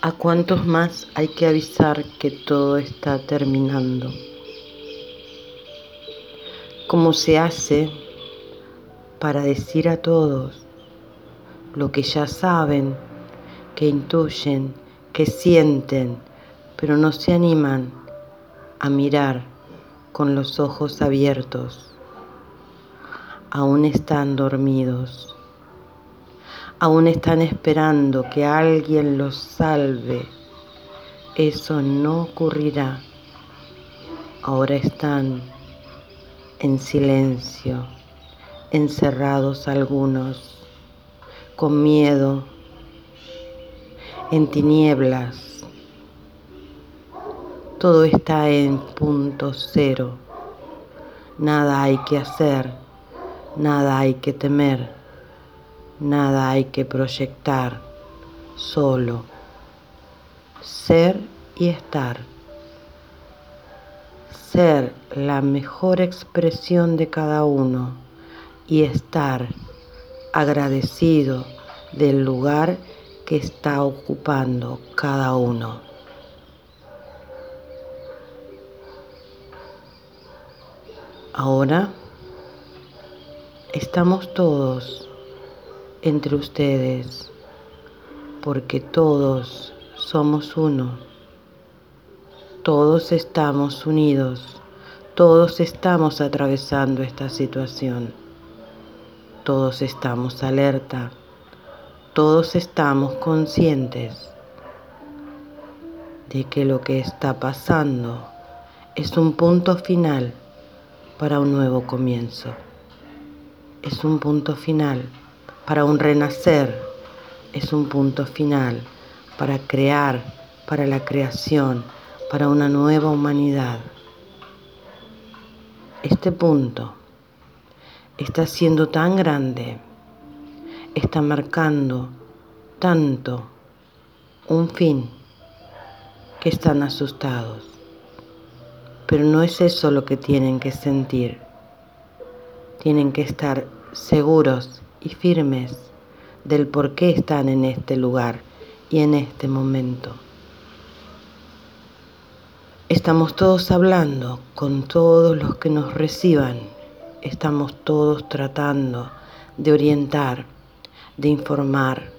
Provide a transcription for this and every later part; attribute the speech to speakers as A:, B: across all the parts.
A: ¿A cuántos más hay que avisar que todo está terminando? ¿Cómo se hace para decir a todos lo que ya saben, que intuyen, que sienten, pero no se animan a mirar con los ojos abiertos? Aún están dormidos aún están esperando que alguien los salve. Eso no ocurrirá. Ahora están en silencio, encerrados algunos, con miedo, en tinieblas. Todo está en punto cero. Nada hay que hacer, nada hay que temer Nada hay que proyectar, solo ser y estar. Ser la mejor expresión de cada uno y estar agradecido del lugar que está ocupando cada uno. Ahora estamos todos entre ustedes, porque todos somos uno, todos estamos unidos, todos estamos atravesando esta situación, todos estamos alerta, todos estamos conscientes de que lo que está pasando es un punto final para un nuevo comienzo. Es un punto final para un renacer, es un punto final para crear, para la creación, para una nueva humanidad. Este punto está siendo tan grande, está marcando tanto un fin que están asustados. Pero no es eso lo que tienen que sentir. Tienen que estar seguros y firmes del por qué están en este lugar y en este momento. Estamos todos hablando con todos los que nos reciban. Estamos todos tratando de orientar, de informar,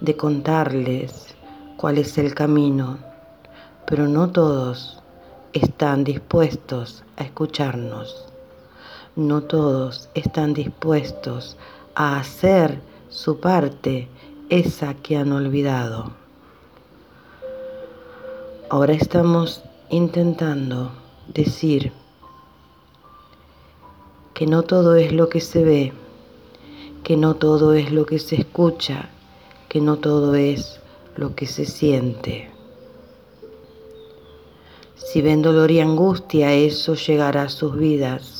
A: de contarles cuál es el camino, pero no todos están dispuestos a escucharnos no todos están dispuestos a hacer su parte, esa que han olvidado. Ahora estamos intentando decir que no todo es lo que se ve, que no todo es lo que se escucha, que no todo es lo que se siente. Si ven dolor y angustia, eso llegará a sus vidas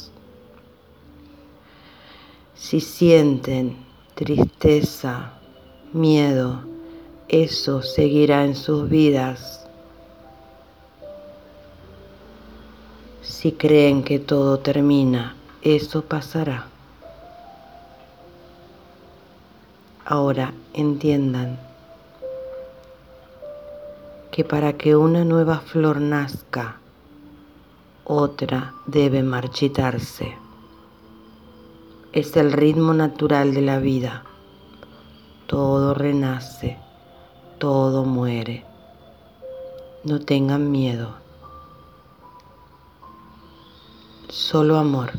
A: si sienten tristeza, miedo, eso seguirá en sus vidas. Si creen que todo termina, eso pasará. Ahora entiendan que para que una nueva flor nazca, otra debe marchitarse es el ritmo natural de la vida. Todo renace, todo muere. No tengan miedo. Solo amor.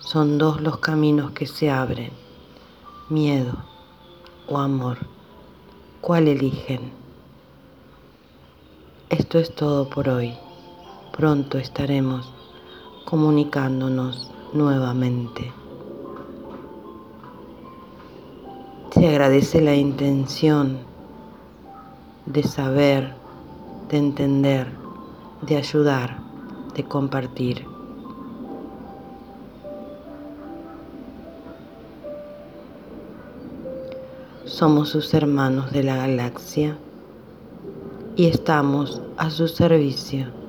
A: Son dos los caminos que se abren. Miedo o amor. ¿Cuál eligen? Esto es todo por hoy. Pronto estaremos comunicándonos nuevamente. Se agradece la intención de saber, de entender, de ayudar, de compartir. Somos sus hermanos de la galaxia y estamos a su servicio.